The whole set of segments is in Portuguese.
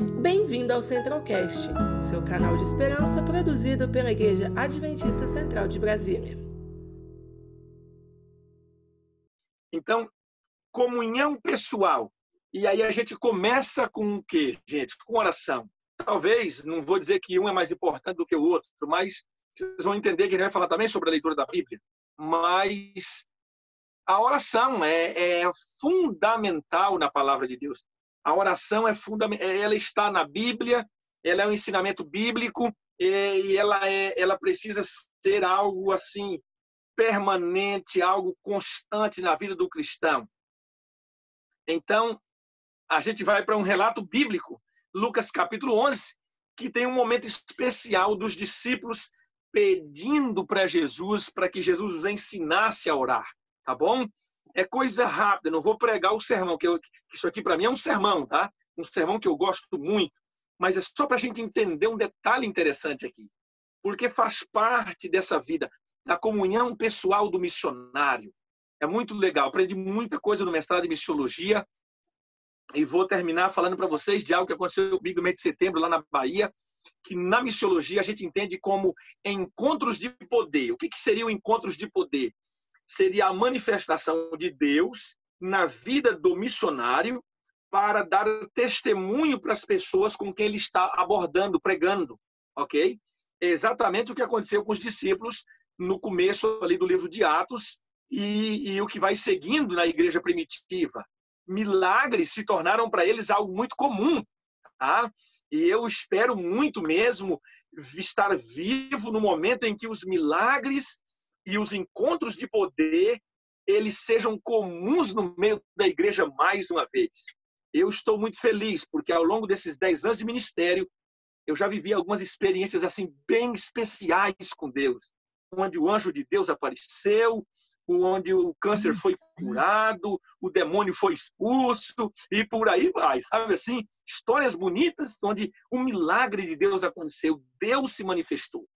Bem-vindo ao Centralcast, seu canal de esperança produzido pela Igreja Adventista Central de Brasília. Então, comunhão pessoal. E aí a gente começa com o quê, gente? Com oração. Talvez, não vou dizer que um é mais importante do que o outro, mas vocês vão entender que a gente vai falar também sobre a leitura da Bíblia. Mas a oração é, é fundamental na palavra de Deus. A oração é fundamental, ela está na Bíblia, ela é um ensinamento bíblico e ela é, ela precisa ser algo assim permanente, algo constante na vida do cristão. Então, a gente vai para um relato bíblico, Lucas capítulo 11, que tem um momento especial dos discípulos pedindo para Jesus, para que Jesus os ensinasse a orar, tá bom? É coisa rápida, não vou pregar o sermão, que, eu, que isso aqui para mim é um sermão, tá? Um sermão que eu gosto muito, mas é só para a gente entender um detalhe interessante aqui, porque faz parte dessa vida, da comunhão pessoal do missionário. É muito legal, aprendi muita coisa no mestrado em missiologia e vou terminar falando para vocês de algo que aconteceu comigo no mês de setembro lá na Bahia, que na missiologia a gente entende como encontros de poder. O que, que seriam encontros de poder? Seria a manifestação de Deus na vida do missionário para dar testemunho para as pessoas com quem ele está abordando, pregando, ok? É exatamente o que aconteceu com os discípulos no começo ali do livro de Atos e, e o que vai seguindo na igreja primitiva. Milagres se tornaram para eles algo muito comum, tá? E eu espero muito mesmo estar vivo no momento em que os milagres e os encontros de poder eles sejam comuns no meio da igreja mais uma vez. Eu estou muito feliz porque ao longo desses dez anos de ministério eu já vivi algumas experiências assim bem especiais com Deus, onde o anjo de Deus apareceu, onde o câncer foi curado, o demônio foi expulso e por aí vai, sabe assim? Histórias bonitas onde um milagre de Deus aconteceu, Deus se manifestou.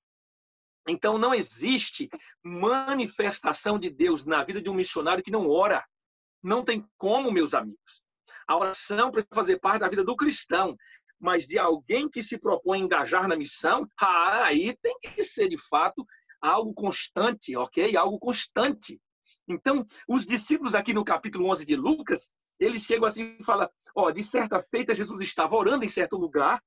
Então não existe manifestação de Deus na vida de um missionário que não ora. Não tem como, meus amigos. A oração precisa fazer parte da vida do cristão, mas de alguém que se propõe a engajar na missão, ah, aí tem que ser de fato algo constante, ok? Algo constante. Então, os discípulos aqui no capítulo 11 de Lucas, eles chegam assim e falam, ó, de certa feita Jesus estava orando em certo lugar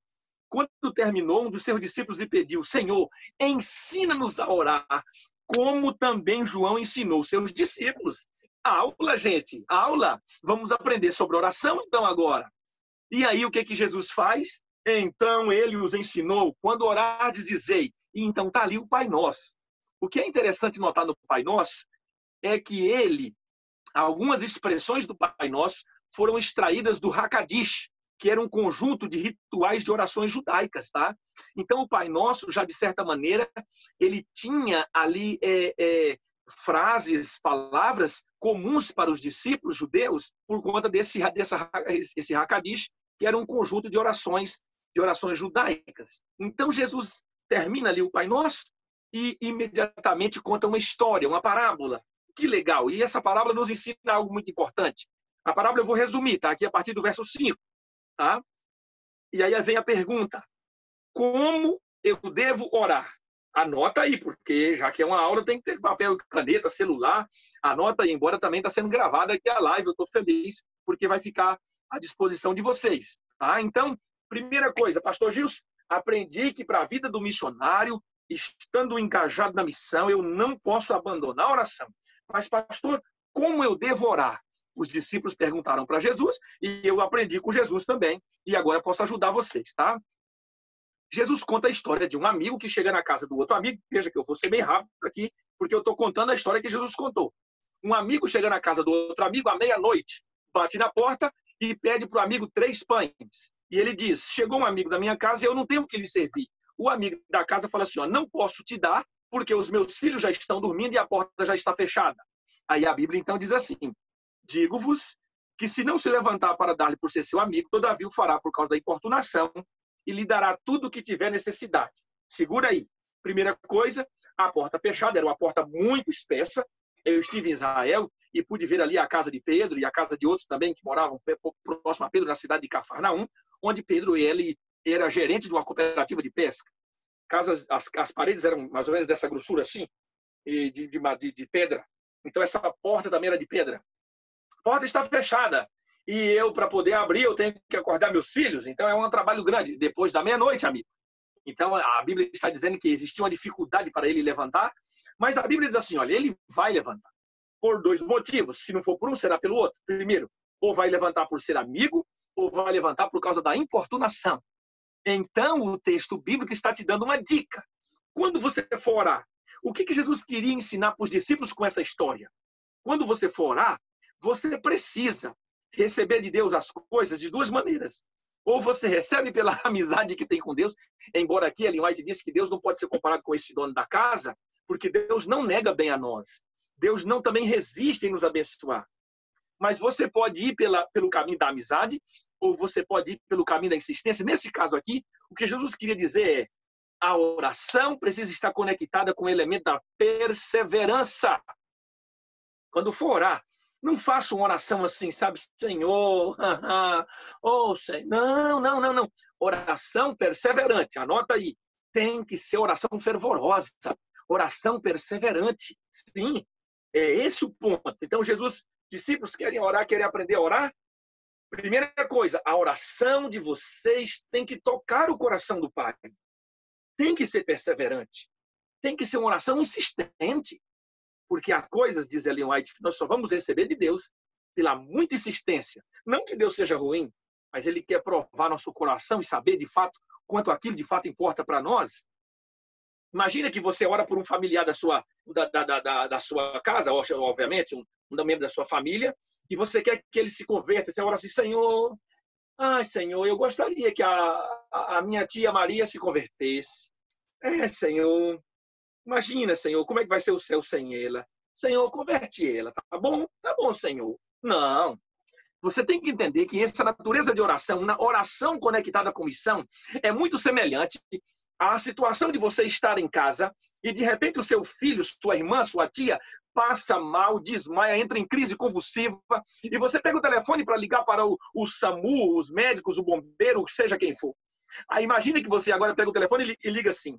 quando terminou, um dos seus discípulos lhe pediu: Senhor, ensina-nos a orar, como também João ensinou seus discípulos. Aula, gente, aula. Vamos aprender sobre oração então agora. E aí o que que Jesus faz? Então ele os ensinou: quando orardes, dizei. E então está ali o Pai Nosso. O que é interessante notar no Pai Nosso é que ele, algumas expressões do Pai Nosso foram extraídas do Hakadish, que era um conjunto de rituais de orações judaicas, tá? Então o Pai Nosso, já de certa maneira, ele tinha ali é, é, frases, palavras comuns para os discípulos judeus por conta desse dessa esse Hakadish, que era um conjunto de orações de orações judaicas. Então Jesus termina ali o Pai Nosso e imediatamente conta uma história, uma parábola. Que legal! E essa parábola nos ensina algo muito importante. A parábola eu vou resumir, tá? Aqui a partir do verso 5. Tá? E aí vem a pergunta: como eu devo orar? Anota aí, porque já que é uma aula, tem que ter papel, caneta, celular. Anota aí, embora também está sendo gravada aqui a live. Eu estou feliz, porque vai ficar à disposição de vocês. Tá? Então, primeira coisa, Pastor Gilson, aprendi que para a vida do missionário, estando engajado na missão, eu não posso abandonar a oração. Mas, pastor, como eu devo orar? Os discípulos perguntaram para Jesus e eu aprendi com Jesus também e agora posso ajudar vocês, tá? Jesus conta a história de um amigo que chega na casa do outro amigo. Veja que eu vou ser bem rápido aqui, porque eu estou contando a história que Jesus contou. Um amigo chega na casa do outro amigo à meia-noite, bate na porta e pede para o amigo três pães. E ele diz: Chegou um amigo da minha casa e eu não tenho o que lhe servir. O amigo da casa fala assim: ó, Não posso te dar, porque os meus filhos já estão dormindo e a porta já está fechada. Aí a Bíblia então diz assim: Digo-vos que se não se levantar para dar-lhe por ser seu amigo, todavia o fará por causa da importunação e lhe dará tudo o que tiver necessidade. Segura aí. Primeira coisa, a porta fechada, era uma porta muito espessa. Eu estive em Israel e pude ver ali a casa de Pedro e a casa de outros também que moravam próximo a Pedro, na cidade de Cafarnaum, onde Pedro ele era gerente de uma cooperativa de pesca. Casas, as, as paredes eram mais ou menos dessa grossura assim, de, de, de, de pedra. Então essa porta também era de pedra. Porta está fechada. E eu, para poder abrir, eu tenho que acordar meus filhos. Então é um trabalho grande. Depois da meia-noite, amigo. Então a Bíblia está dizendo que existia uma dificuldade para ele levantar. Mas a Bíblia diz assim: olha, ele vai levantar. Por dois motivos. Se não for por um, será pelo outro. Primeiro, ou vai levantar por ser amigo, ou vai levantar por causa da importunação. Então, o texto bíblico está te dando uma dica. Quando você for orar, o que Jesus queria ensinar para os discípulos com essa história? Quando você for orar, você precisa receber de Deus as coisas de duas maneiras. Ou você recebe pela amizade que tem com Deus, embora aqui Ellen White disse que Deus não pode ser comparado com esse dono da casa, porque Deus não nega bem a nós. Deus não também resiste em nos abençoar. Mas você pode ir pela, pelo caminho da amizade, ou você pode ir pelo caminho da insistência. Nesse caso aqui, o que Jesus queria dizer é: a oração precisa estar conectada com o elemento da perseverança. Quando for orar, não faça uma oração assim, sabe, Senhor, oh, Senhor. Não, não, não, não. Oração perseverante, anota aí. Tem que ser oração fervorosa, oração perseverante. Sim, é esse o ponto. Então, Jesus, discípulos querem orar, querem aprender a orar? Primeira coisa, a oração de vocês tem que tocar o coração do Pai. Tem que ser perseverante. Tem que ser uma oração insistente. Porque há coisas, diz Ellen White, que nós só vamos receber de Deus pela muita insistência. Não que Deus seja ruim, mas Ele quer provar nosso coração e saber de fato quanto aquilo de fato importa para nós. Imagina que você ora por um familiar da sua, da, da, da, da sua casa, obviamente, um, um membro da sua família, e você quer que ele se converta. Você ora assim, Senhor, ai, Senhor, eu gostaria que a, a, minha tia Maria se convertesse. É, Senhor, imagina, Senhor, como é que vai ser o céu sem ela? Senhor, converte ela, tá bom? Tá bom, Senhor. Não. Você tem que entender que essa natureza de oração, na oração conectada com missão, é muito semelhante a situação de você estar em casa e de repente o seu filho, sua irmã, sua tia passa mal, desmaia, entra em crise convulsiva e você pega o telefone para ligar para o, o, SAMU, os médicos, o bombeiro, seja quem for. Aí imagine que você agora pega o telefone e liga assim: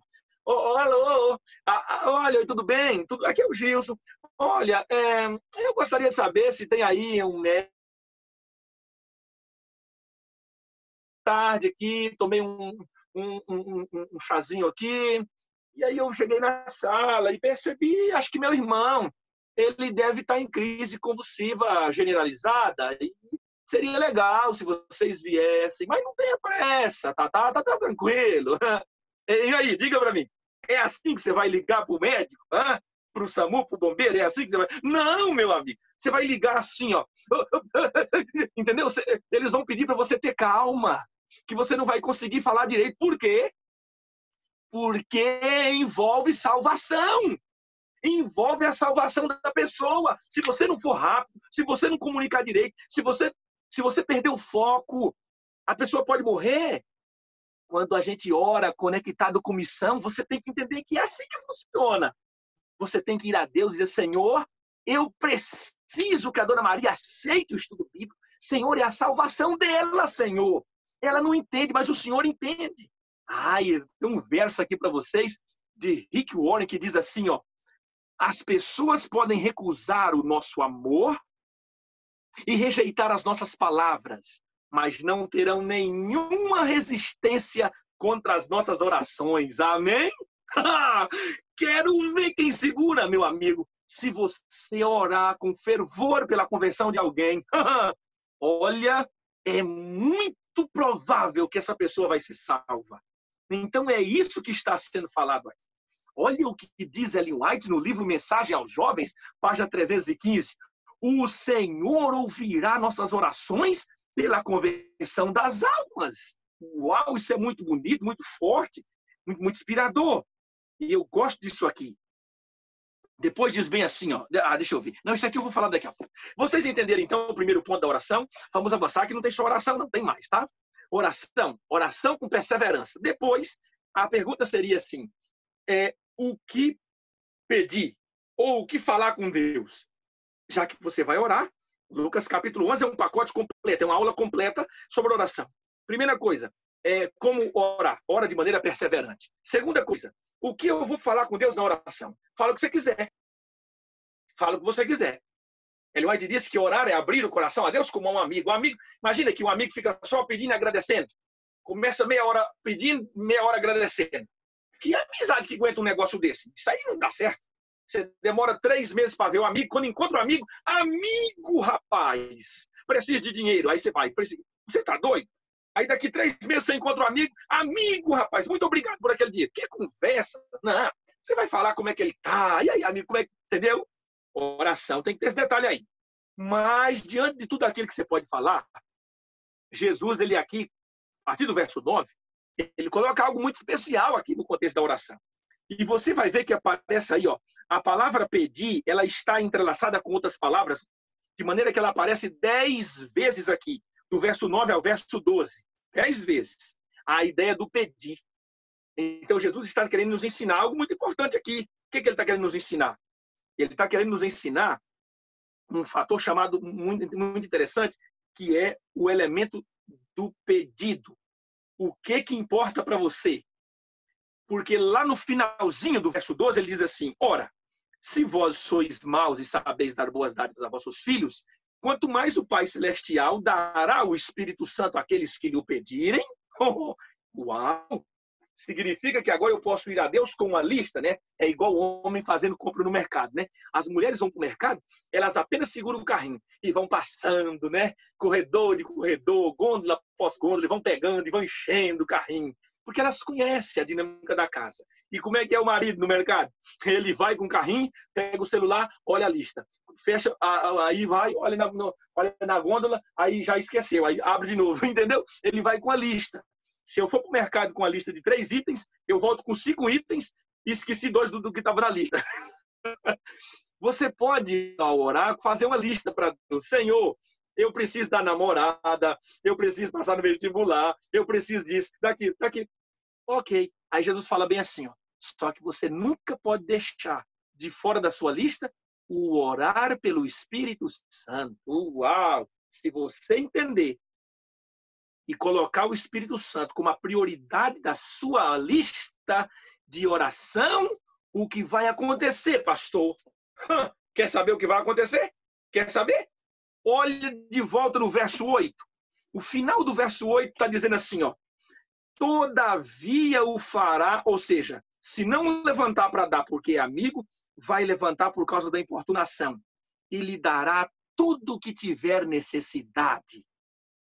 oh, oh, alô, ah, ah, olha, tudo bem? Tudo... Aqui é o Gilson. Olha, é, eu gostaria de saber se tem aí um médico tarde aqui, tomei um, um, um, um chazinho aqui. E aí eu cheguei na sala e percebi, acho que meu irmão, ele deve estar em crise convulsiva generalizada. E seria legal se vocês viessem, mas não tenha pressa, tá, tá, tá, tá tranquilo. E aí, diga para mim, é assim que você vai ligar para o médico? Para o SAMU, para o bombeiro? É assim que você vai? Não, meu amigo. Você vai ligar assim, ó. Entendeu? Eles vão pedir para você ter calma que você não vai conseguir falar direito. Por quê? Porque envolve salvação. Envolve a salvação da pessoa. Se você não for rápido, se você não comunicar direito, se você se você perder o foco, a pessoa pode morrer. Quando a gente ora conectado com missão, você tem que entender que é assim que funciona. Você tem que ir a Deus e dizer: Senhor, eu preciso que a dona Maria aceite o estudo bíblico. Senhor, é a salvação dela, Senhor. Ela não entende, mas o Senhor entende. Ai, tem um verso aqui para vocês de Rick Warren que diz assim, ó: As pessoas podem recusar o nosso amor e rejeitar as nossas palavras, mas não terão nenhuma resistência contra as nossas orações. Amém? Quero ver quem segura, meu amigo. Se você orar com fervor pela conversão de alguém, olha, é muito provável que essa pessoa vai ser salva. Então é isso que está sendo falado aqui. Olha o que diz Ellen White no livro Mensagem aos Jovens, página 315. O Senhor ouvirá nossas orações pela conversão das almas. Uau, isso é muito bonito, muito forte, muito, muito inspirador. E eu gosto disso aqui. Depois diz bem assim, ó. Ah, deixa eu ver. Não, isso aqui eu vou falar daqui a pouco. Vocês entenderam então o primeiro ponto da oração? Vamos avançar que não tem só oração, não tem mais, tá? Oração, oração com perseverança. Depois, a pergunta seria assim: é, o que pedir ou o que falar com Deus? Já que você vai orar, Lucas capítulo 11 é um pacote completo, é uma aula completa sobre oração. Primeira coisa, é como orar. Ora de maneira perseverante. Segunda coisa, o que eu vou falar com Deus na oração? Fala o que você quiser. Fala o que você quiser. Ele White disse que orar é abrir o coração a Deus como um amigo. Um amigo, imagina que um amigo fica só pedindo e agradecendo. Começa meia hora pedindo, meia hora agradecendo. Que amizade que aguenta um negócio desse? Isso aí não dá certo. Você demora três meses para ver o amigo. Quando encontra o um amigo, amigo, rapaz, precisa de dinheiro. Aí você vai, você tá doido? Aí daqui três meses você encontra um amigo, amigo, rapaz, muito obrigado por aquele dia. Que conversa? Não, você vai falar como é que ele tá. E aí, amigo, como é que. Entendeu? Oração tem que ter esse detalhe aí. Mas, diante de tudo aquilo que você pode falar, Jesus, ele aqui, a partir do verso 9, ele coloca algo muito especial aqui no contexto da oração. E você vai ver que aparece aí, ó, a palavra pedir, ela está entrelaçada com outras palavras, de maneira que ela aparece dez vezes aqui, do verso 9 ao verso 12. Dez vezes. A ideia do pedir. Então, Jesus está querendo nos ensinar algo muito importante aqui. O que, que ele está querendo nos ensinar? Ele está querendo nos ensinar um fator chamado muito, muito interessante, que é o elemento do pedido. O que que importa para você? Porque lá no finalzinho do verso 12 ele diz assim: Ora, se vós sois maus e sabeis dar boas dádivas a vossos filhos, quanto mais o Pai Celestial dará o Espírito Santo àqueles que lhe o pedirem. Oh, uau! significa que agora eu posso ir a Deus com uma lista, né? É igual o homem fazendo compra no mercado, né? As mulheres vão para o mercado, elas apenas seguram o carrinho e vão passando, né? Corredor de corredor, gôndola após gôndola, vão pegando e vão enchendo o carrinho, porque elas conhecem a dinâmica da casa. E como é que é o marido no mercado? Ele vai com o carrinho, pega o celular, olha a lista, fecha, aí vai, olha na, olha na gôndola, aí já esqueceu, aí abre de novo, entendeu? Ele vai com a lista. Se eu for para o mercado com a lista de três itens, eu volto com cinco itens e esqueci dois do, do que estava na lista. Você pode, ao orar, fazer uma lista para Deus. Senhor, eu preciso da namorada, eu preciso passar no vestibular, eu preciso disso, daqui, daqui. Ok. Aí Jesus fala bem assim, ó. Só que você nunca pode deixar de fora da sua lista o orar pelo Espírito Santo. Uau! Se você entender e colocar o Espírito Santo como a prioridade da sua lista de oração, o que vai acontecer, pastor? Quer saber o que vai acontecer? Quer saber? Olhe de volta no verso 8. O final do verso 8 está dizendo assim, ó. Todavia o fará, ou seja, se não levantar para dar porque é amigo, vai levantar por causa da importunação e lhe dará tudo o que tiver necessidade.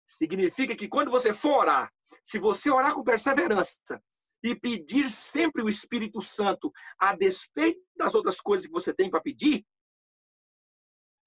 Significa que quando você for orar, se você orar com perseverança e pedir sempre o Espírito Santo a despeito das outras coisas que você tem para pedir,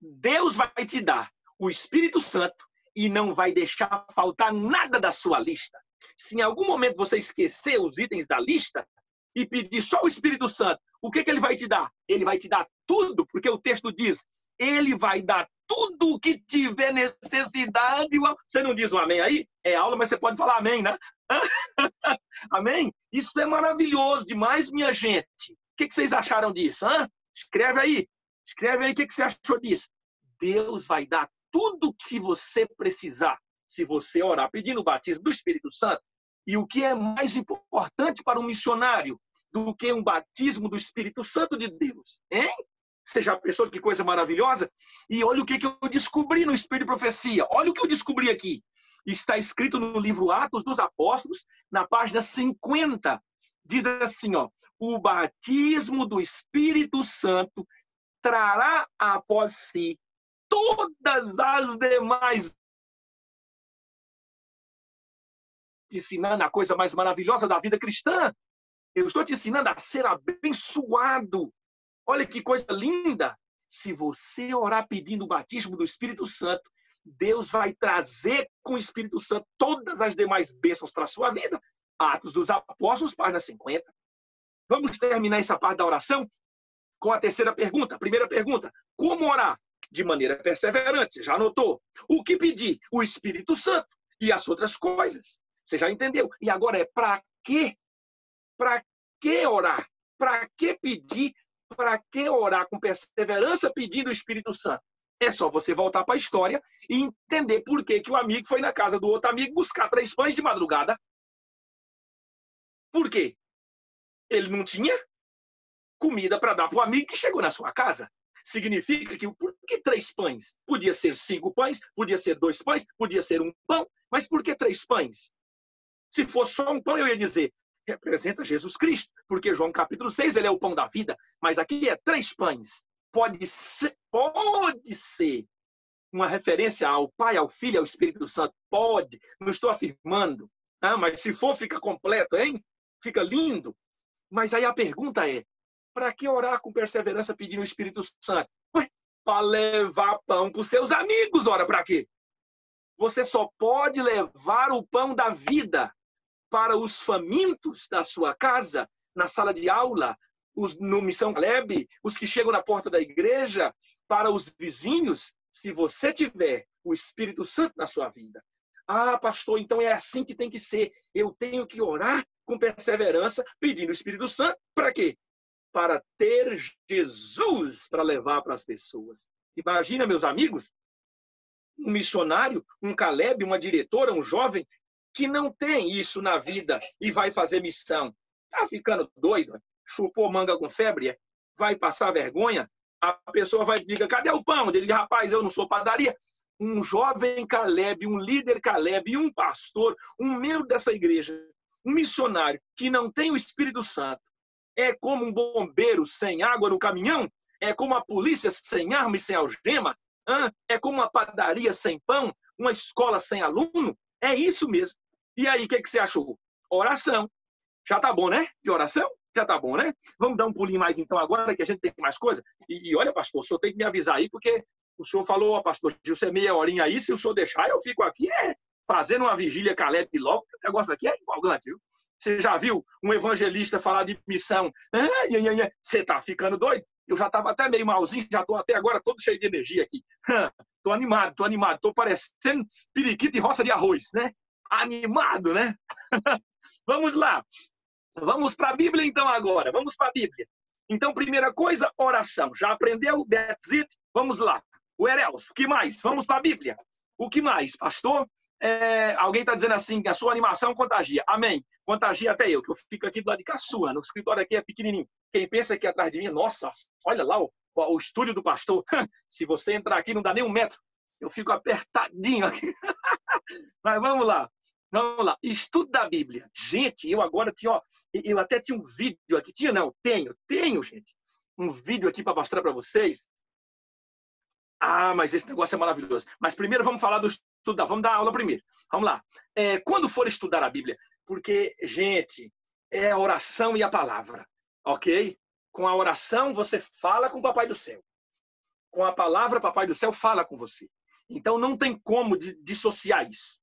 Deus vai te dar o Espírito Santo e não vai deixar faltar nada da sua lista. Se em algum momento você esquecer os itens da lista e pedir só o Espírito Santo, o que, que ele vai te dar? Ele vai te dar tudo, porque o texto diz: ele vai dar tudo o que tiver necessidade. Você não diz um amém aí? É aula, mas você pode falar amém, né? amém? Isso é maravilhoso demais, minha gente. O que vocês acharam disso? Hã? Escreve aí. Escreve aí o que você achou disso. Deus vai dar tudo o que você precisar se você orar pedindo o batismo do Espírito Santo. E o que é mais importante para um missionário do que um batismo do Espírito Santo de Deus? Hein? Você já pensou que coisa maravilhosa? E olha o que, que eu descobri no Espírito de Profecia. Olha o que eu descobri aqui. Está escrito no livro Atos dos Apóstolos, na página 50. Diz assim, ó, o batismo do Espírito Santo trará após si todas as demais te ensinando a coisa mais maravilhosa da vida cristã. Eu estou te ensinando a ser abençoado Olha que coisa linda! Se você orar pedindo o batismo do Espírito Santo, Deus vai trazer com o Espírito Santo todas as demais bênçãos para a sua vida. Atos dos Apóstolos, página 50. Vamos terminar essa parte da oração com a terceira pergunta. Primeira pergunta: como orar? De maneira perseverante. Já anotou? O que pedir? O Espírito Santo e as outras coisas. Você já entendeu? E agora é para quê? Para que orar? Para que pedir para que orar com perseverança pedindo o Espírito Santo? É só você voltar para a história e entender por que, que o amigo foi na casa do outro amigo buscar três pães de madrugada. Por quê? Ele não tinha comida para dar para o amigo que chegou na sua casa. Significa que por que três pães? Podia ser cinco pães, podia ser dois pães, podia ser um pão, mas por que três pães? Se fosse só um pão, eu ia dizer, representa Jesus Cristo, porque João capítulo 6, ele é o pão da vida, mas aqui é três pães. Pode ser, pode ser uma referência ao Pai, ao Filho, ao Espírito Santo. Pode, não estou afirmando, ah, mas se for, fica completo, hein? Fica lindo. Mas aí a pergunta é: para que orar com perseverança pedindo o Espírito Santo? Para levar pão para os seus amigos, ora, para quê? Você só pode levar o pão da vida para os famintos da sua casa, na sala de aula, os, no Missão Caleb, os que chegam na porta da igreja, para os vizinhos, se você tiver o Espírito Santo na sua vida. Ah, pastor, então é assim que tem que ser. Eu tenho que orar com perseverança, pedindo o Espírito Santo, para quê? Para ter Jesus para levar para as pessoas. Imagina, meus amigos, um missionário, um Caleb, uma diretora, um jovem que não tem isso na vida e vai fazer missão. Tá ficando doido? Chupou manga com febre? Vai passar vergonha? A pessoa vai dizer, cadê o pão? Ele diz, rapaz, eu não sou padaria. Um jovem Caleb, um líder Caleb, um pastor, um membro dessa igreja, um missionário que não tem o Espírito Santo, é como um bombeiro sem água no caminhão? É como a polícia sem arma e sem algema? É como uma padaria sem pão? Uma escola sem aluno? É isso mesmo. E aí, o que, que você achou? Oração. Já tá bom, né? De oração? Já tá bom, né? Vamos dar um pulinho mais então agora, que a gente tem mais coisa. E, e olha, pastor, o senhor tem que me avisar aí, porque o senhor falou, ó, pastor, Gilson, é meia horinha aí, se o senhor deixar, eu fico aqui é, fazendo uma vigília Caleb logo. O negócio aqui é empolgante, viu? Você já viu um evangelista falar de missão? Você tá ficando doido? Eu já estava até meio malzinho, já estou até agora todo cheio de energia aqui. Estou animado, estou animado, estou parecendo periquito de roça de arroz, né? Animado, né? Vamos lá. Vamos para a Bíblia então agora. Vamos para a Bíblia. Então, primeira coisa, oração. Já aprendeu? That's it. Vamos lá. O Erels, o que mais? Vamos para a Bíblia. O que mais, pastor? É, alguém está dizendo assim, a sua animação contagia. Amém. Contagia até eu, que eu fico aqui do lado de cá sua. No escritório aqui é pequenininho. Quem pensa aqui atrás de mim, nossa, olha lá o, o estúdio do pastor. Se você entrar aqui, não dá nem um metro. Eu fico apertadinho aqui. Mas vamos lá. Vamos lá, estudo da Bíblia. Gente, eu agora tinha, ó, eu até tinha um vídeo aqui. Tinha, não, tenho, tenho, gente. Um vídeo aqui para mostrar para vocês. Ah, mas esse negócio é maravilhoso. Mas primeiro vamos falar do estudo, vamos dar aula primeiro. Vamos lá. É, quando for estudar a Bíblia, porque, gente, é a oração e a palavra, ok? Com a oração você fala com o Papai do Céu. Com a palavra, Papai do Céu fala com você. Então não tem como dissociar isso.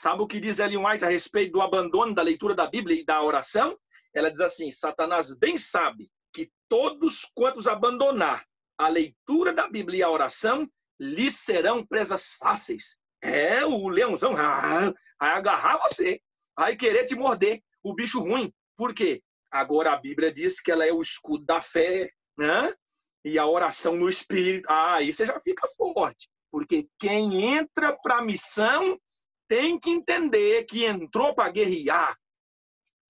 Sabe o que diz Ellen White a respeito do abandono da leitura da Bíblia e da oração? Ela diz assim: Satanás bem sabe que todos quantos abandonar a leitura da Bíblia e a oração lhes serão presas fáceis. É, o leãozão vai agarrar você, vai querer te morder, o bicho ruim. Por quê? Agora a Bíblia diz que ela é o escudo da fé, né? E a oração no espírito. Ah, aí você já fica forte. Porque quem entra para a missão tem que entender que entrou para guerrear.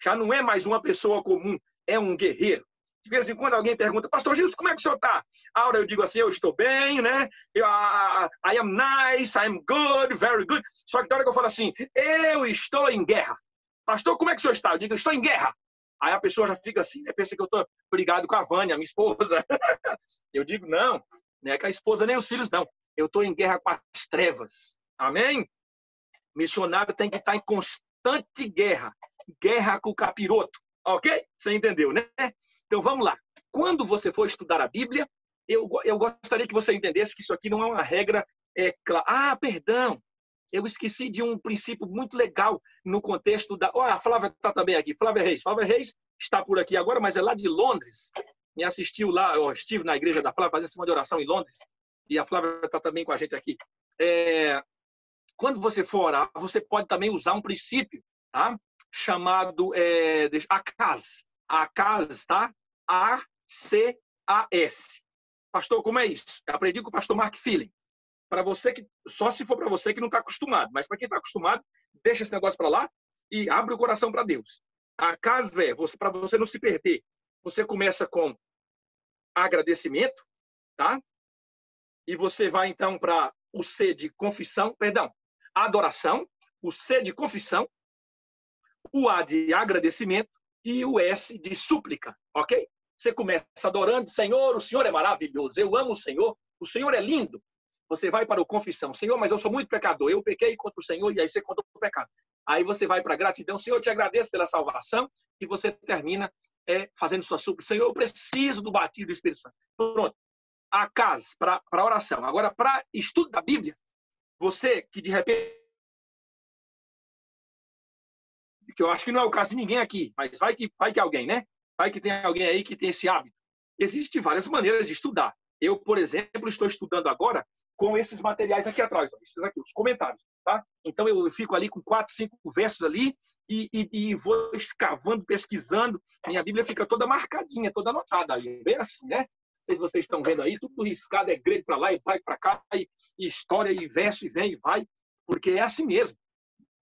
Já não é mais uma pessoa comum, é um guerreiro. De vez em quando alguém pergunta, Pastor Gilson, como é que o senhor está? A hora eu digo assim, eu estou bem, né? Eu, I, I am nice, I am good, very good. Só que na hora que eu falo assim, eu estou em guerra. Pastor, como é que o senhor está? Eu digo, estou em guerra. Aí a pessoa já fica assim, né? pensa que eu estou brigado com a Vânia, minha esposa. eu digo, não, não é com a esposa nem os filhos, não. Eu estou em guerra com as trevas. Amém? Missionário tem que estar em constante guerra. Guerra com o capiroto. Ok? Você entendeu, né? Então vamos lá. Quando você for estudar a Bíblia, eu, eu gostaria que você entendesse que isso aqui não é uma regra é, clara. Ah, perdão. Eu esqueci de um princípio muito legal no contexto da. Olha, a Flávia está também aqui. Flávia Reis. Flávia Reis está por aqui agora, mas é lá de Londres. Me assistiu lá, eu estive na igreja da Flávia fazendo uma de oração em Londres. E a Flávia está também com a gente aqui. É, quando você for orar, você pode também usar um princípio, tá? Chamado é, ACAS. ACAS, tá? A-C-A-S. Pastor, como é isso? Eu aprendi com o pastor Mark Feeling. para você que só se for para você que não está acostumado, mas para quem está acostumado, deixa esse negócio para lá e abre o coração para Deus. A casa é para você não se perder. Você começa com agradecimento, tá? E você vai então para o C de confissão, perdão, adoração, o C de confissão, o A de agradecimento e o S de súplica, ok? Você começa adorando, Senhor, o Senhor é maravilhoso, eu amo o Senhor, o Senhor é lindo. Você vai para o confissão, Senhor, mas eu sou muito pecador, eu pequei contra o Senhor, e aí você conta o pecado. Aí você vai para a gratidão, Senhor, eu te agradeço pela salvação, e você termina é, fazendo sua súplica. Senhor, eu preciso do batido do Espírito Santo. Pronto. A casa, para oração. Agora, para estudo da Bíblia, você que de repente que eu acho que não é o caso de ninguém aqui, mas vai que, vai que alguém, né? Vai que tem alguém aí que tem esse hábito. Existem várias maneiras de estudar. Eu, por exemplo, estou estudando agora com esses materiais aqui atrás, esses aqui, os comentários, tá? Então eu fico ali com quatro, cinco versos ali e, e, e vou escavando, pesquisando. Minha Bíblia fica toda marcadinha, toda anotada aí, bem assim, né? Sei se vocês estão vendo aí, tudo riscado, é grego para lá e vai para cá, e, história, e verso, e vem e vai, porque é assim mesmo.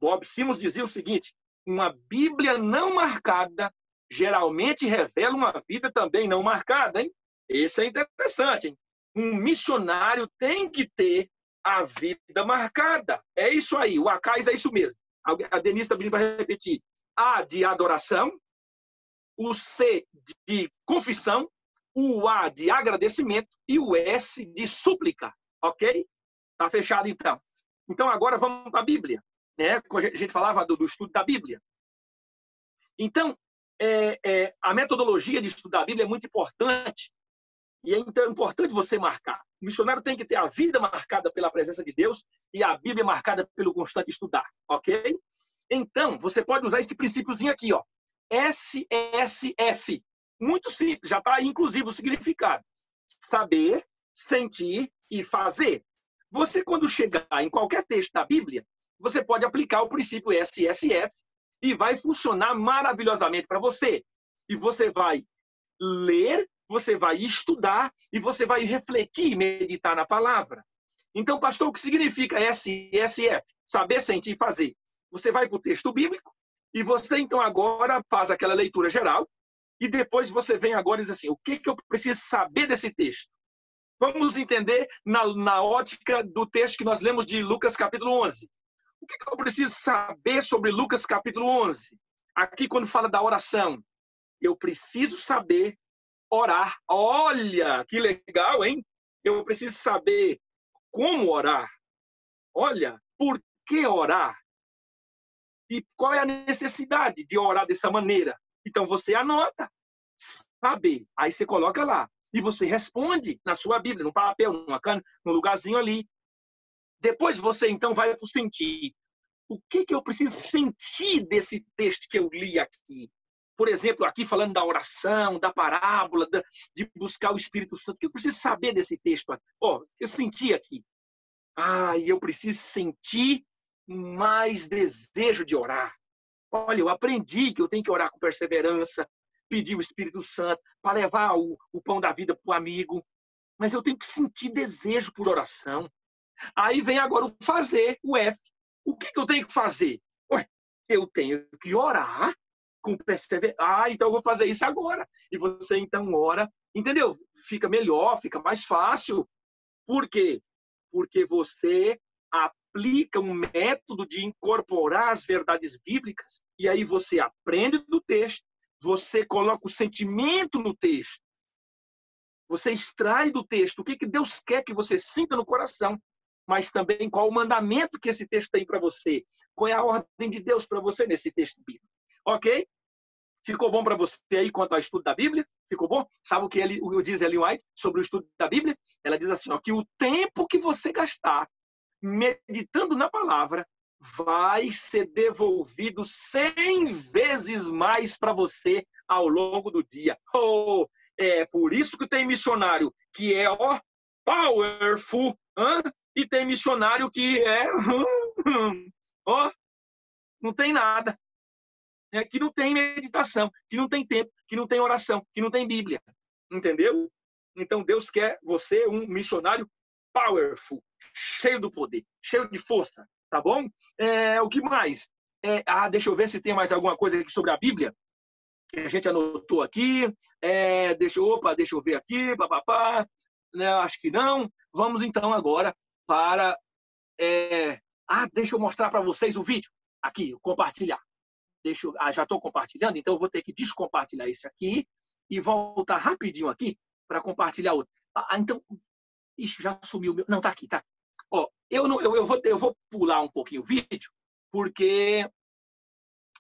Bob Simons dizia o seguinte: uma Bíblia não marcada geralmente revela uma vida também não marcada, hein? Isso é interessante, hein? Um missionário tem que ter a vida marcada. É isso aí, o Acais é isso mesmo. A Denise está pedindo para repetir. A de adoração, o C de confissão, o A de agradecimento e o S de súplica, ok? Tá fechado então. Então agora vamos para a Bíblia né? A gente falava do, do estudo da Bíblia. Então, é, é, a metodologia de estudar a Bíblia é muito importante e é importante você marcar. O missionário tem que ter a vida marcada pela presença de Deus e a Bíblia marcada pelo constante estudar, ok? Então, você pode usar esse princípiozinho aqui, ó. SSF. Muito simples, já está inclusive o significado. Saber, sentir e fazer. Você, quando chegar em qualquer texto da Bíblia, você pode aplicar o princípio SSF e vai funcionar maravilhosamente para você. E você vai ler, você vai estudar e você vai refletir e meditar na palavra. Então, pastor, o que significa SSF? Saber, sentir e fazer. Você vai para o texto bíblico e você, então, agora faz aquela leitura geral e depois você vem agora e diz assim, o que, que eu preciso saber desse texto? Vamos entender na, na ótica do texto que nós lemos de Lucas capítulo 11. O que, eu preciso saber sobre Lucas capítulo 11? Aqui, quando fala da oração, eu preciso saber orar. Olha, que legal, hein? Eu preciso saber como orar. Olha, por que orar? E qual é a necessidade de orar dessa maneira? Então você anota, saber, aí você coloca lá e você responde na sua Bíblia, no papel, numa cana, num lugarzinho ali. Depois você então vai para o sentir. O que, que eu preciso sentir desse texto que eu li aqui? Por exemplo, aqui falando da oração, da parábola, de buscar o Espírito Santo. O que eu preciso saber desse texto? Ó, oh, eu senti aqui. Ah, eu preciso sentir mais desejo de orar. Olha, eu aprendi que eu tenho que orar com perseverança, pedir o Espírito Santo para levar o, o pão da vida para o amigo. Mas eu tenho que sentir desejo por oração. Aí vem agora o fazer, o F. O que, que eu tenho que fazer? Ué, eu tenho que orar com perseverança. Ah, então eu vou fazer isso agora. E você então ora, entendeu? Fica melhor, fica mais fácil. Por quê? Porque você aplica um método de incorporar as verdades bíblicas e aí você aprende do texto, você coloca o sentimento no texto, você extrai do texto o que, que Deus quer que você sinta no coração mas também qual o mandamento que esse texto tem para você. Qual é a ordem de Deus para você nesse texto bíblico. Ok? Ficou bom para você aí quanto ao estudo da Bíblia? Ficou bom? Sabe o que ele, o diz Ellen White sobre o estudo da Bíblia? Ela diz assim, ó, que o tempo que você gastar meditando na palavra vai ser devolvido cem vezes mais para você ao longo do dia. Oh, é por isso que tem missionário que é ó powerful, hein? E tem missionário que é. Ó, não tem nada. É, que não tem meditação, que não tem tempo, que não tem oração, que não tem Bíblia. Entendeu? Então Deus quer você um missionário powerful, cheio do poder, cheio de força, tá bom? É, o que mais? É, ah, deixa eu ver se tem mais alguma coisa aqui sobre a Bíblia que a gente anotou aqui. É, deixa, opa, deixa eu ver aqui, papapá. Né, acho que não. Vamos então agora para. É, ah, deixa eu mostrar para vocês o vídeo. Aqui, compartilhar. Deixa eu, ah, já estou compartilhando, então eu vou ter que descompartilhar esse aqui e voltar rapidinho aqui para compartilhar outro. Ah, então, ixi, já sumiu meu. Não, tá aqui, tá. Ó, eu, não, eu, eu, vou, eu vou pular um pouquinho o vídeo, porque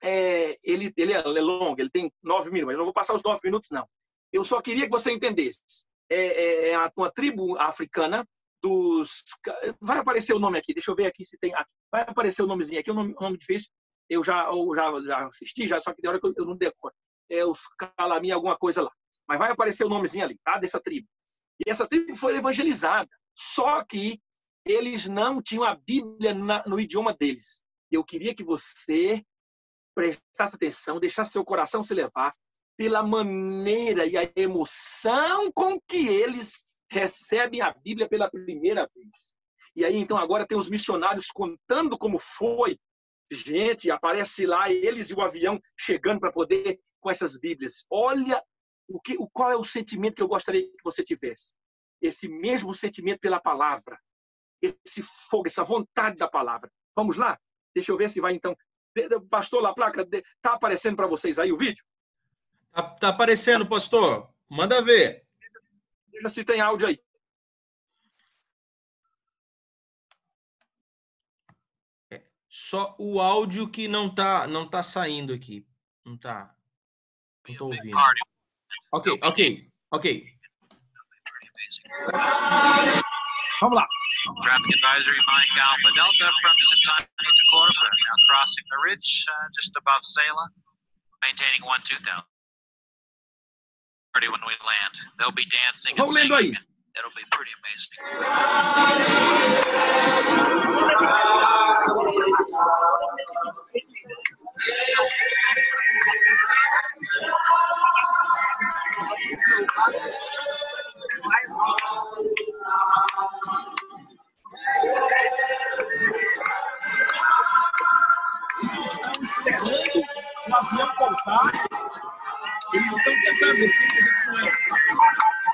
é, ele, ele é longo, ele tem nove minutos, eu não vou passar os nove minutos, não. Eu só queria que você entendesse. É, é, é uma tribo africana dos. Vai aparecer o nome aqui, deixa eu ver aqui se tem. Aqui. Vai aparecer o nomezinho aqui, o nome, o nome difícil. Eu já, eu já, já assisti, já, só que tem hora que eu, eu não decoro. É os Calami, alguma coisa lá. Mas vai aparecer o nomezinho ali, tá? Dessa tribo. E essa tribo foi evangelizada. Só que eles não tinham a Bíblia na, no idioma deles. Eu queria que você prestasse atenção, deixasse seu coração se levar pela maneira e a emoção com que eles recebem a Bíblia pela primeira vez. E aí, então, agora tem os missionários contando como foi. Gente, aparece lá eles e o avião chegando para poder com essas Bíblias. Olha o que, qual é o sentimento que eu gostaria que você tivesse. Esse mesmo sentimento pela palavra. Esse fogo, essa vontade da palavra. Vamos lá? Deixa eu ver se vai, então, Pastor La Placa, tá aparecendo para vocês aí o vídeo? Tá, tá, aparecendo, pastor. Manda ver. Veja se tem áudio aí. É, só o áudio que não tá, não tá saindo aqui. Não tá. Não tô ouvindo. Ok, ok, ok. Vamos lá. Traffic advisory Mike Alpha Delta from Sintani to Corfu. Now crossing the ridge uh, just above Sela, maintaining 12000. Ready when we land. They'll be dancing and Vamos lendo aí. singing. It'll be pretty amazing. Eles estão esperando o avião pousar. Eles estão cantando esse que a gente conhece.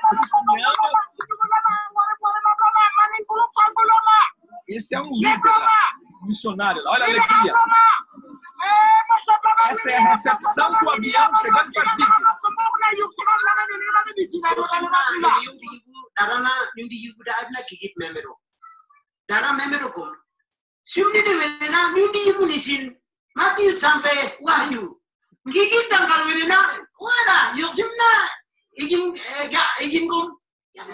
Cristo me ama. Esse é um líder um missionário. Olha a alegria. Essa é a recepção do avião chegando sampe wahyu tangkar venena wala yosimna igin ga igin kom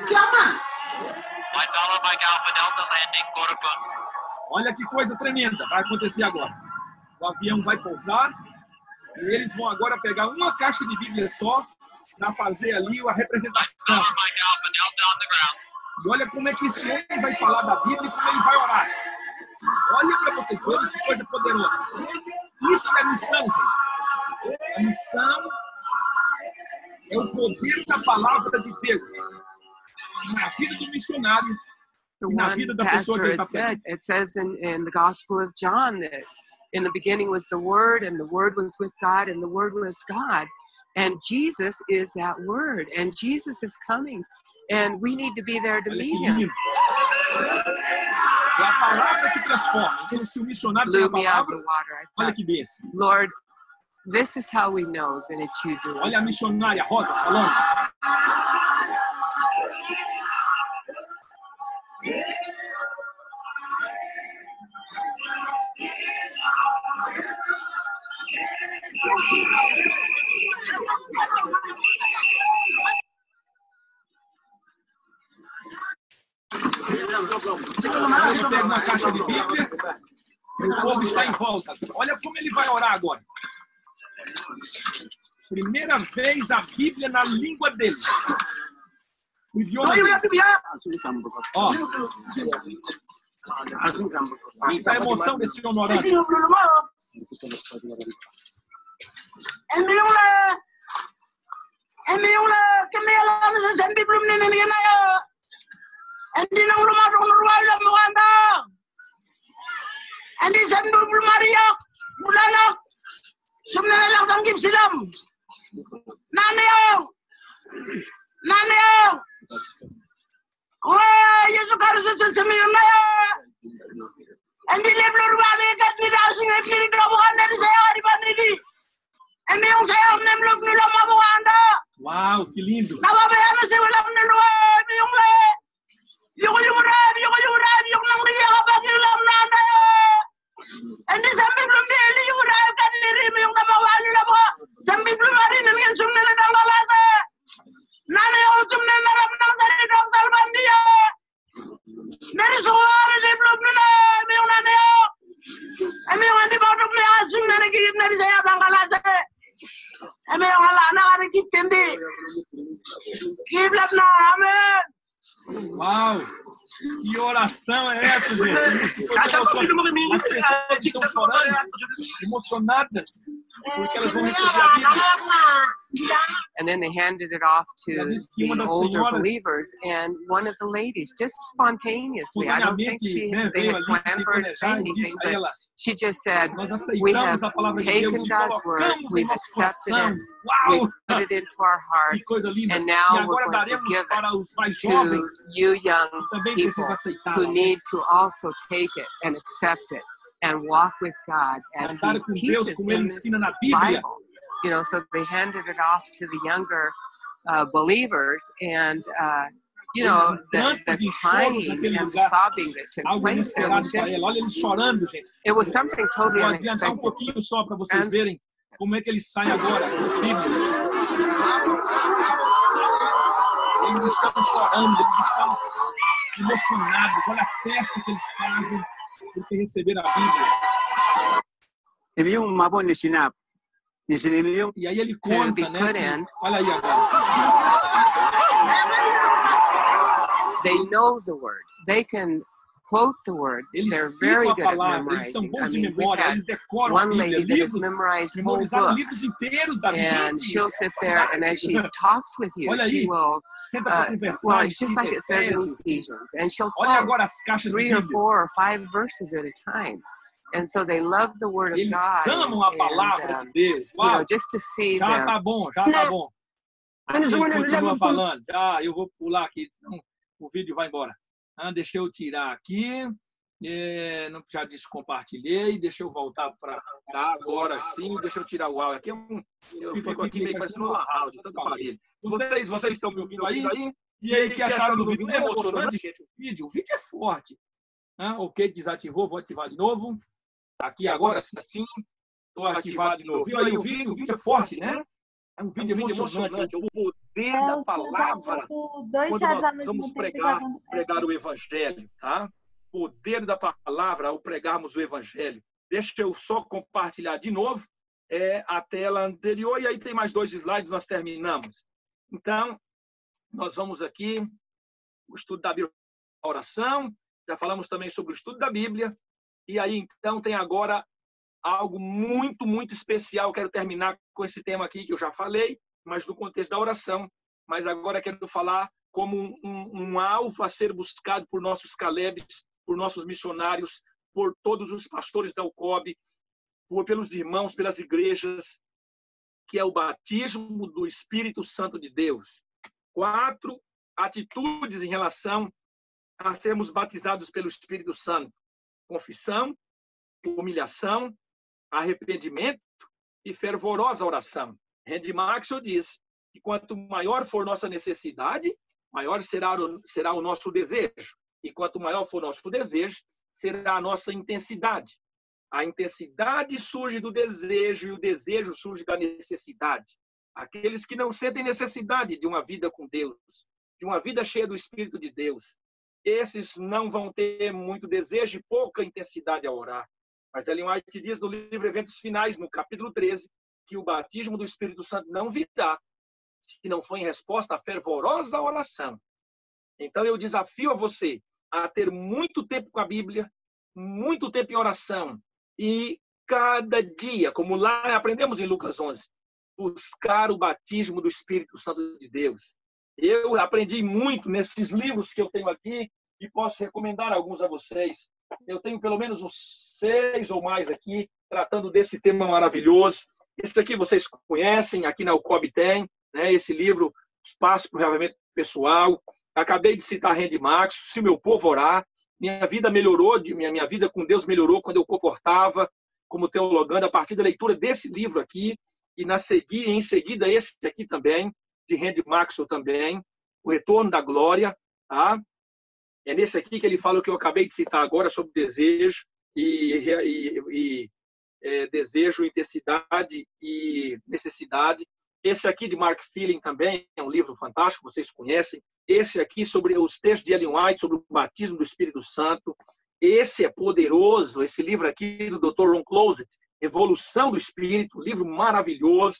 kiaman Alpha Delta landing. Olha que coisa tremenda vai acontecer agora. O avião vai pousar e eles vão agora pegar uma caixa de Bíblia só para fazer ali a representação. E olha como é que esse homem vai falar da Bíblia e como ele vai orar. Olha para vocês verem que coisa poderosa. Isso é missão, gente. A missão é o poder da palavra de Deus na vida do missionário e na vida da pessoa que ele está pregando. it says in, in the Gospel of John that in the beginning was the Word, and the Word was with God, and the Word was God. And Jesus is that Word, and Jesus is coming, and we need to be there to meet Him. É a palavra que transforma. Então, se o missionário tem a palavra, olha que bênção. Lord, this is how we know that it's you doing. Olha a missionária Rosa falando. Ele pega uma caixa de Bíblia e o povo está em volta. Olha como ele vai orar agora. Primeira vez a Bíblia na língua deles. O idioma deles. Ó, sinta a emoção desse homem orando. Hindi nang lumadong Andi nang lumadong ruwalam wanda. Andi sandu bulmariak, ya. bulalak, sumelak tanggip silam. Naneo, ya. naneo. Wah, Yesus ya. Kristus itu semuanya. Andi leblur wani kat tidak asing ekiri bukan dari saya hari ini. Andi yang saya nemluk nilo mabu anda. Wow, que lindo. Nababaya nasi ulam yang eh, miyumlah. Eh yugo yugo rab yugo yugo rab yugo nang riya sambil belum deli kan, diri yugo sambil belum hari nanti sumne le dang sumne naram nang dari dong salban suara di belum nana yugo nana yugo Ame yung andi bawdok me asum na nagigip na rin sa'yo bang kalasa. Ame yung ala amen. Uau! Que oração é essa, gente? As pessoas estão chorando, emocionadas, porque elas vão receber a Bíblia. And then they handed it off to Já disse the older believers, and one of the ladies, just spontaneously, I don't think she né, they veio had planned for her to say anything, but ela: she just said, We have aceitamos a palavra de taken Deus God's word, colocamos em we've nosso accepted it, Uau! we put it into our hearts Que coisa linda! and now we're going to give it to you young people who need to also take it and accept it and walk with God as He Andar teaches como Ele in ensina na Bíblia. Bible. You know, so they handed it off to the younger uh, believers, and uh, you know the, the crying and lugar. sobbing that took Algo place there was just ela. Olha eles chorando, gente. it was something totally Vou adiantar um unexpected. pouquinho só para vocês And- verem como é que eles saem agora com as Bíblias. Eles estão chorando, eles estão emocionados. Olha a festa que eles fazem porque receberam a Bíblia. Ele um mabo ni sinap. Ni sinilium E aí ele be conta, né? put que- in. olha aí agora. They know the word. They can quote the word. Eles They're citam very a good at palavra, eles são memorizing. bons I de mean, we memória, had eles decoram a one Bíblia, lady that has livros, memorized whole memorizaram books. livros inteiros da Bíblia. and Gente, she'll isso é sit there and as she fantástico. talks with you, Olha she aí. will. Senta para Uh, conversar well, it's just cita like it says in Efésios. Ephesians, and she'll Olha quote agora as caixas three de or Bíblias. four or five verses at a time, and so they love the Word of Eles God. amam a and, palavra um, de Deus. you know, Uau, just to see já them. tá bom, já tá bom. Aqui Eles ele vão continua levar- falando. Já, eu vou pular aqui, senão o vídeo vai embora. Ah, deixa eu tirar aqui. É, não, já descompartilhei. Deixa eu voltar para cá agora sim. Deixa eu tirar o áudio. Aqui é um, eu fico aqui meio parecendo uma áudio, tanto aparelho. Vocês, vocês estão me ouvindo aí? E aí, que acharam do vídeo? Não é emocionante, gente? O vídeo, o vídeo é forte. Ah, ok, desativou, vou ativar de novo. Aqui agora sim. Estou ativado de novo. Viu aí o vídeo? O vídeo é forte, né? É um vídeo emocionante. O poder É, da palavra quando nós vamos pregar, pregar o evangelho, tá? Poder da palavra ao pregarmos o evangelho. Deixa eu só compartilhar de novo é, a tela anterior e aí tem mais dois slides, nós terminamos. Então, nós vamos aqui, o estudo da Bíblia, a oração, já falamos também sobre o estudo da Bíblia, e aí então tem agora algo muito, muito especial. Quero terminar com esse tema aqui que eu já falei, mas no contexto da oração. Mas agora quero falar como um, um, um alvo a ser buscado por nossos Calebes, por nossos missionários, por todos os pastores da UCOB, por, pelos irmãos, pelas igrejas, que é o batismo do Espírito Santo de Deus. Quatro atitudes em relação a sermos batizados pelo Espírito Santo: confissão, humilhação, arrependimento e fervorosa oração. Randy Maxwell diz que quanto maior for nossa necessidade, maior será o, será o nosso desejo. E quanto maior for nosso desejo, será a nossa intensidade. A intensidade surge do desejo e o desejo surge da necessidade. Aqueles que não sentem necessidade de uma vida com Deus, de uma vida cheia do Espírito de Deus, esses não vão ter muito desejo e pouca intensidade a orar. Mas Ellen White diz no livro Eventos Finais, no capítulo 13, que o batismo do Espírito Santo não virá se não for em resposta à fervorosa oração. Então eu desafio a você a ter muito tempo com a Bíblia, muito tempo em oração e cada dia, como lá aprendemos em Lucas 11, buscar o batismo do Espírito Santo de Deus. Eu aprendi muito nesses livros que eu tenho aqui, e posso recomendar alguns a vocês. Eu tenho pelo menos uns seis ou mais aqui, tratando desse tema maravilhoso. Esse aqui vocês conhecem, aqui na UCOB tem, né? esse livro, Espaço para o Realmente Pessoal. Acabei de citar Randy Max, Se Meu Povo Orar. Minha vida melhorou, minha, minha vida com Deus melhorou quando eu comportava como teologando a partir da leitura desse livro aqui e na seguir, em seguida esse aqui também, de Randy Maxwell também, O Retorno da Glória. Tá? É nesse aqui que ele fala o que eu acabei de citar agora sobre desejo e, e, e é, desejo, intensidade e necessidade. Esse aqui de Mark Feeling também é um livro fantástico, vocês conhecem. Esse aqui sobre os textos de Ellen White sobre o batismo do Espírito Santo. Esse é poderoso, esse livro aqui do Dr. Ron Closet, Evolução do Espírito, livro maravilhoso.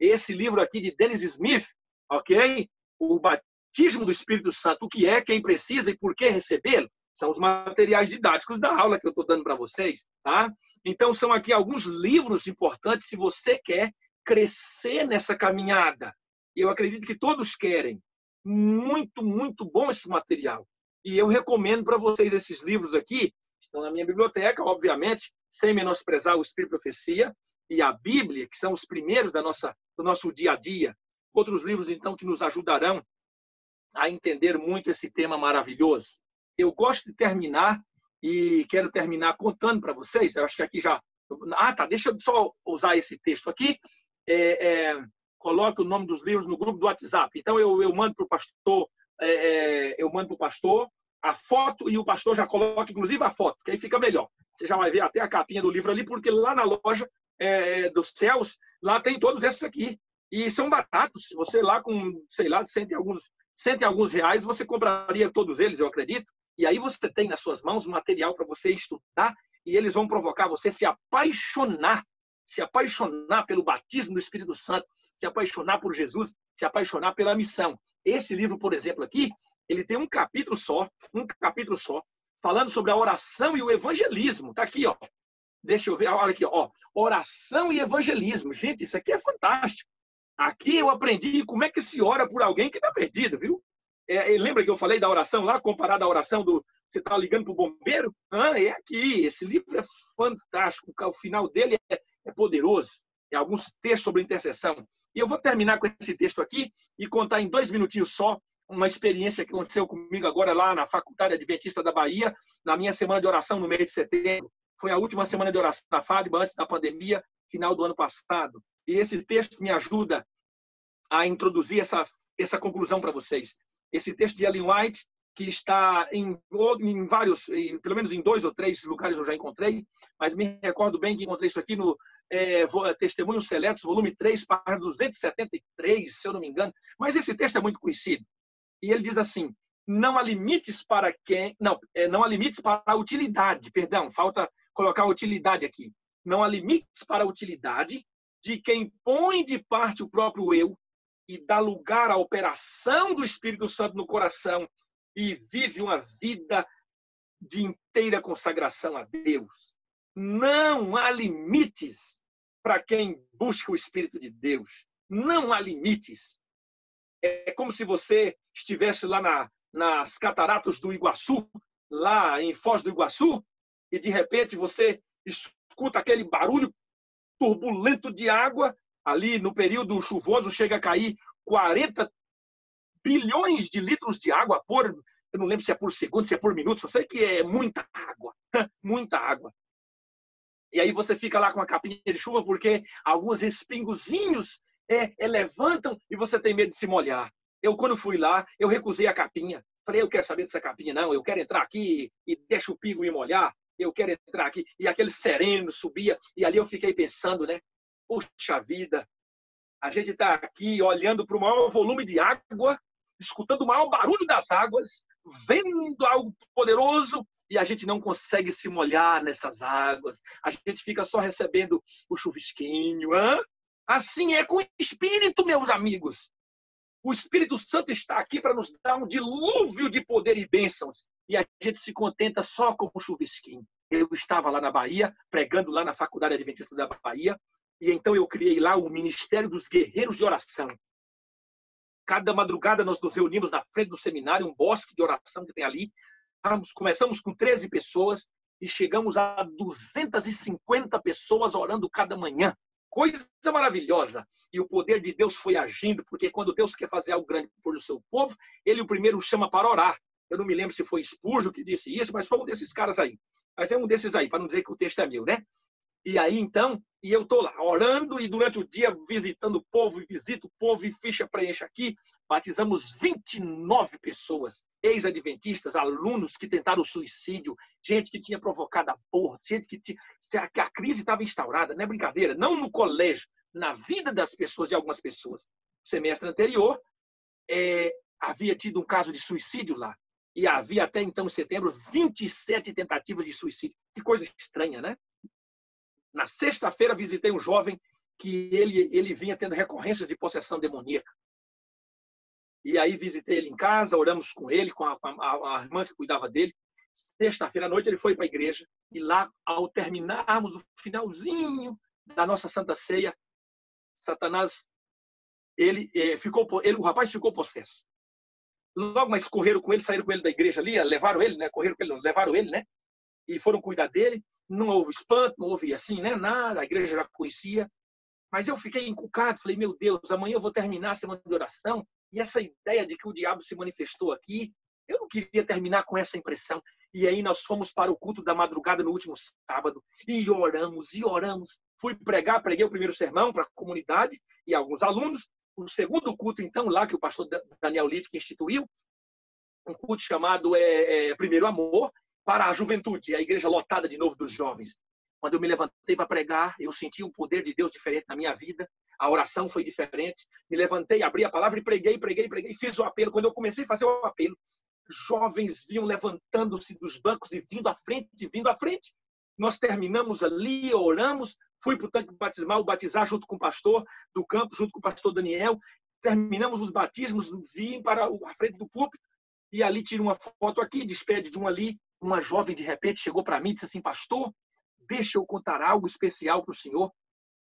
Esse livro aqui de Dennis Smith, ok? O batismo do Espírito Santo, o que é, quem precisa e por que recebê-lo? São os materiais didáticos da aula que eu estou dando para vocês, tá? Então, são aqui alguns livros importantes se você quer crescer nessa caminhada. Eu acredito que todos querem. Muito, muito bom esse material. E eu recomendo para vocês esses livros aqui, estão na minha biblioteca, obviamente, sem menosprezar o Espírito Profecia e a Bíblia, que são os primeiros da nossa, do nosso dia a dia. Outros livros, então, que nos ajudarão a entender muito esse tema maravilhoso. Eu gosto de terminar e quero terminar contando para vocês. Eu acho que aqui já. Ah, tá. Deixa eu só usar esse texto aqui. É, é, coloque o nome dos livros no grupo do WhatsApp. Então eu, eu mando para o pastor é, é, eu mando para o pastor a foto e o pastor já coloca, inclusive, a foto, que aí fica melhor. Você já vai ver até a capinha do livro ali, porque lá na loja é, dos céus, lá tem todos esses aqui. E são baratos. Você lá com, sei lá, cento e alguns, cento e alguns reais, você compraria todos eles, eu acredito. E aí você tem nas suas mãos material para você estudar e eles vão provocar você se apaixonar, se apaixonar pelo batismo do Espírito Santo, se apaixonar por Jesus, se apaixonar pela missão. Esse livro, por exemplo, aqui, ele tem um capítulo só, um capítulo só, falando sobre a oração e o evangelismo. Tá aqui, ó. Deixa eu ver, olha aqui, ó. Oração e evangelismo. Gente, isso aqui é fantástico. Aqui eu aprendi como é que se ora por alguém que está perdido, viu? É, lembra que eu falei da oração lá, comparada à oração do. Você está ligando para o bombeiro? Ah, é aqui. Esse livro é fantástico. O final dele é, é poderoso. É alguns textos sobre intercessão. E eu vou terminar com esse texto aqui e contar em dois minutinhos só uma experiência que aconteceu comigo agora lá na Faculdade Adventista da Bahia, na minha semana de oração no mês de setembro. Foi a última semana de oração da FADBA antes da pandemia, final do ano passado. E esse texto me ajuda a introduzir essa, essa conclusão para vocês. Esse texto de Ellen White, que está em, em vários, em, pelo menos em dois ou três lugares eu já encontrei, mas me recordo bem que encontrei isso aqui no é, Testemunhos Seletos, volume 3, página 273, se eu não me engano. Mas esse texto é muito conhecido. E ele diz assim: não há limites para quem. Não, é, não há limites para a utilidade, perdão, falta colocar utilidade aqui. Não há limites para a utilidade de quem põe de parte o próprio eu e dá lugar à operação do Espírito Santo no coração e vive uma vida de inteira consagração a Deus. Não há limites para quem busca o Espírito de Deus. Não há limites. É como se você estivesse lá na, nas cataratas do Iguaçu, lá em Foz do Iguaçu, e de repente você escuta aquele barulho turbulento de água. Ali no período chuvoso chega a cair 40 bilhões de litros de água por, eu não lembro se é por segundo, se é por minuto, só sei que é muita água, muita água. E aí você fica lá com a capinha de chuva porque alguns espingozinhos é, é, levantam e você tem medo de se molhar. Eu, quando fui lá, eu recusei a capinha. Falei, eu quero saber dessa capinha, não. Eu quero entrar aqui e deixa o pingo me molhar. Eu quero entrar aqui. E aquele sereno subia. E ali eu fiquei pensando, né? Poxa vida, a gente está aqui olhando para o maior volume de água, escutando o maior barulho das águas, vendo algo poderoso e a gente não consegue se molhar nessas águas. A gente fica só recebendo o chuvisquinho. Hein? Assim é com o Espírito, meus amigos. O Espírito Santo está aqui para nos dar um dilúvio de poder e bênçãos. E a gente se contenta só com o chuvisquinho. Eu estava lá na Bahia, pregando lá na Faculdade Adventista da Bahia, e então eu criei lá o Ministério dos Guerreiros de Oração. Cada madrugada nós nos reunimos na frente do seminário, um bosque de oração que tem ali. Começamos com 13 pessoas e chegamos a 250 pessoas orando cada manhã. Coisa maravilhosa. E o poder de Deus foi agindo, porque quando Deus quer fazer algo grande por o seu povo, ele o primeiro chama para orar. Eu não me lembro se foi Spurgeon que disse isso, mas foi um desses caras aí. Mas é um desses aí, para não dizer que o texto é meu, né? E aí, então, e eu estou lá orando e durante o dia visitando o povo, e visito o povo e ficha preenche aqui. Batizamos 29 pessoas, ex-adventistas, alunos que tentaram suicídio, gente que tinha provocado aborto, gente que, tinha, a crise estava instaurada, não é brincadeira, não no colégio, na vida das pessoas, de algumas pessoas. Semestre anterior, é, havia tido um caso de suicídio lá. E havia até então, em setembro, 27 tentativas de suicídio. Que coisa estranha, né? Na sexta-feira, visitei um jovem que ele, ele vinha tendo recorrências de possessão demoníaca. E aí visitei ele em casa, oramos com ele, com a, a, a irmã que cuidava dele. Sexta-feira à noite ele foi para a igreja e lá, ao terminarmos o finalzinho da nossa Santa Ceia, Satanás, ele eh, ficou, ele, o rapaz ficou possesso. Logo mais correram com ele, saíram com ele da igreja ali, levaram ele, né? Correram com ele, levaram ele, né? E foram cuidar dele não houve espanto, não houve assim, né? Nada, a igreja já conhecia. Mas eu fiquei encucado, falei, meu Deus, amanhã eu vou terminar a semana de oração e essa ideia de que o diabo se manifestou aqui, eu não queria terminar com essa impressão. E aí nós fomos para o culto da madrugada no último sábado e oramos e oramos. Fui pregar, preguei o primeiro sermão para a comunidade e alguns alunos. O segundo culto, então, lá que o pastor Daniel Littke instituiu, um culto chamado é, é, Primeiro Amor, para a juventude, a igreja lotada de novo dos jovens. Quando eu me levantei para pregar, eu senti um poder de Deus diferente na minha vida. A oração foi diferente. Me levantei, abri a palavra e preguei, preguei, preguei, fiz o apelo. Quando eu comecei a fazer o apelo, jovens vinham levantando-se dos bancos e vindo à frente, vindo à frente. Nós terminamos ali, oramos, fui para o tanque batismal batizar junto com o pastor do campo, junto com o pastor Daniel. Terminamos os batismos, vim para a frente do púlpito e ali tiro uma foto aqui, despede de um ali uma jovem de repente chegou para mim e disse assim, pastor, deixa eu contar algo especial para o senhor.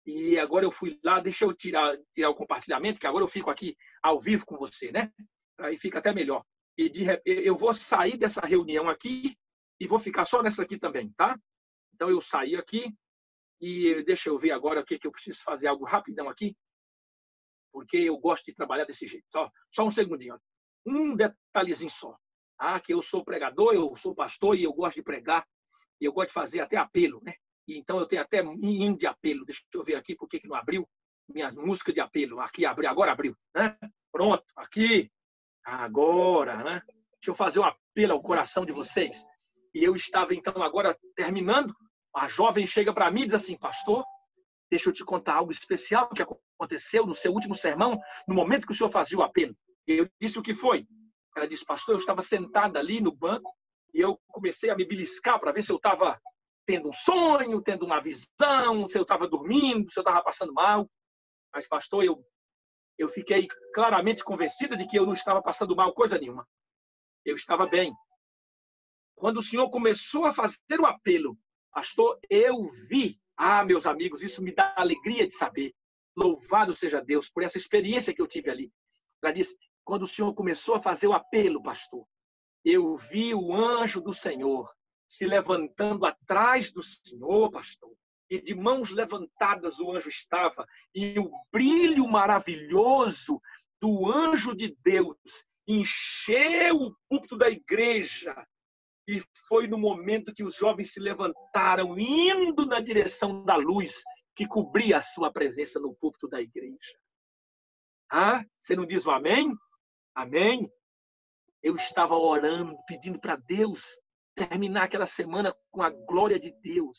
E agora eu fui lá, deixa eu tirar, tirar o compartilhamento, que agora eu fico aqui ao vivo com você, né? Aí fica até melhor. E de repente, eu vou sair dessa reunião aqui e vou ficar só nessa aqui também, tá? Então eu saí aqui e deixa eu ver agora o que, que eu preciso fazer algo rapidão aqui, porque eu gosto de trabalhar desse jeito. Só, só um segundinho. Um detalhezinho só. Ah, que eu sou pregador, eu sou pastor e eu gosto de pregar. E eu gosto de fazer até apelo, né? Então eu tenho até hino de apelo. Deixa eu ver aqui por que não abriu. Minhas músicas de apelo. Aqui abriu, agora abriu. Né? Pronto, aqui. Agora, né? Deixa eu fazer um apelo ao coração de vocês. E eu estava então agora terminando. A jovem chega para mim e diz assim, pastor, deixa eu te contar algo especial que aconteceu no seu último sermão, no momento que o senhor fazia o apelo. Eu disse o que foi. Ela disse, pastor, eu estava sentada ali no banco e eu comecei a me beliscar para ver se eu estava tendo um sonho, tendo uma visão, se eu estava dormindo, se eu estava passando mal. Mas, pastor, eu, eu fiquei claramente convencida de que eu não estava passando mal coisa nenhuma. Eu estava bem. Quando o senhor começou a fazer o apelo, pastor, eu vi. Ah, meus amigos, isso me dá alegria de saber. Louvado seja Deus por essa experiência que eu tive ali. Ela disse: quando o Senhor começou a fazer o apelo, pastor, eu vi o anjo do Senhor se levantando atrás do Senhor, pastor, e de mãos levantadas o anjo estava, e o brilho maravilhoso do anjo de Deus encheu o púlpito da igreja. E foi no momento que os jovens se levantaram, indo na direção da luz que cobria a sua presença no púlpito da igreja. Ah, você não diz o amém? Amém? Eu estava orando, pedindo para Deus terminar aquela semana com a glória de Deus.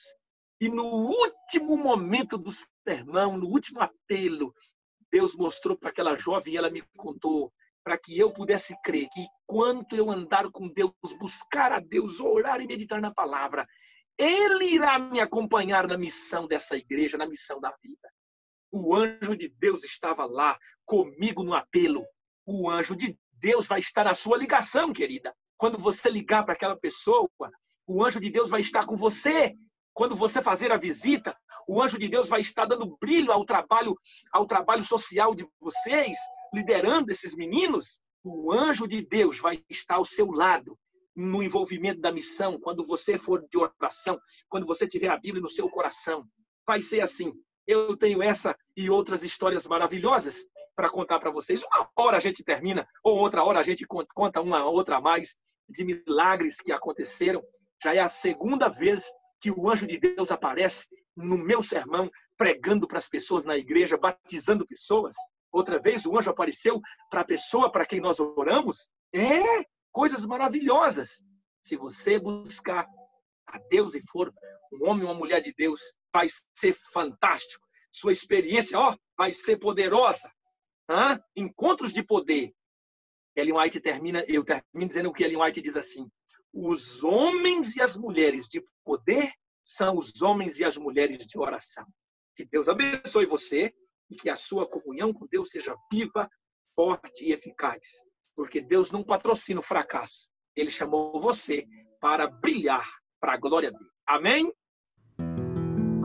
E no último momento do sermão, no último apelo, Deus mostrou para aquela jovem e ela me contou para que eu pudesse crer que enquanto eu andar com Deus, buscar a Deus, orar e meditar na palavra, Ele irá me acompanhar na missão dessa igreja, na missão da vida. O anjo de Deus estava lá comigo no apelo o anjo de Deus vai estar na sua ligação, querida. Quando você ligar para aquela pessoa, o anjo de Deus vai estar com você. Quando você fazer a visita, o anjo de Deus vai estar dando brilho ao trabalho, ao trabalho social de vocês, liderando esses meninos. O anjo de Deus vai estar ao seu lado, no envolvimento da missão, quando você for de oração, quando você tiver a Bíblia no seu coração. Vai ser assim. Eu tenho essa e outras histórias maravilhosas para contar para vocês. Uma hora a gente termina, ou outra hora a gente conta uma outra mais de milagres que aconteceram. Já é a segunda vez que o anjo de Deus aparece no meu sermão, pregando para as pessoas na igreja, batizando pessoas. Outra vez o anjo apareceu para a pessoa para quem nós oramos. É, coisas maravilhosas. Se você buscar a Deus e for um homem ou uma mulher de Deus, vai ser fantástico. Sua experiência, ó, vai ser poderosa. Hã? Encontros de poder. Ellen White termina, eu termino dizendo o que Ellen White diz assim: os homens e as mulheres de poder são os homens e as mulheres de oração. Que Deus abençoe você e que a sua comunhão com Deus seja viva, forte e eficaz. Porque Deus não patrocina o fracasso. Ele chamou você para brilhar para a glória dele. Amém?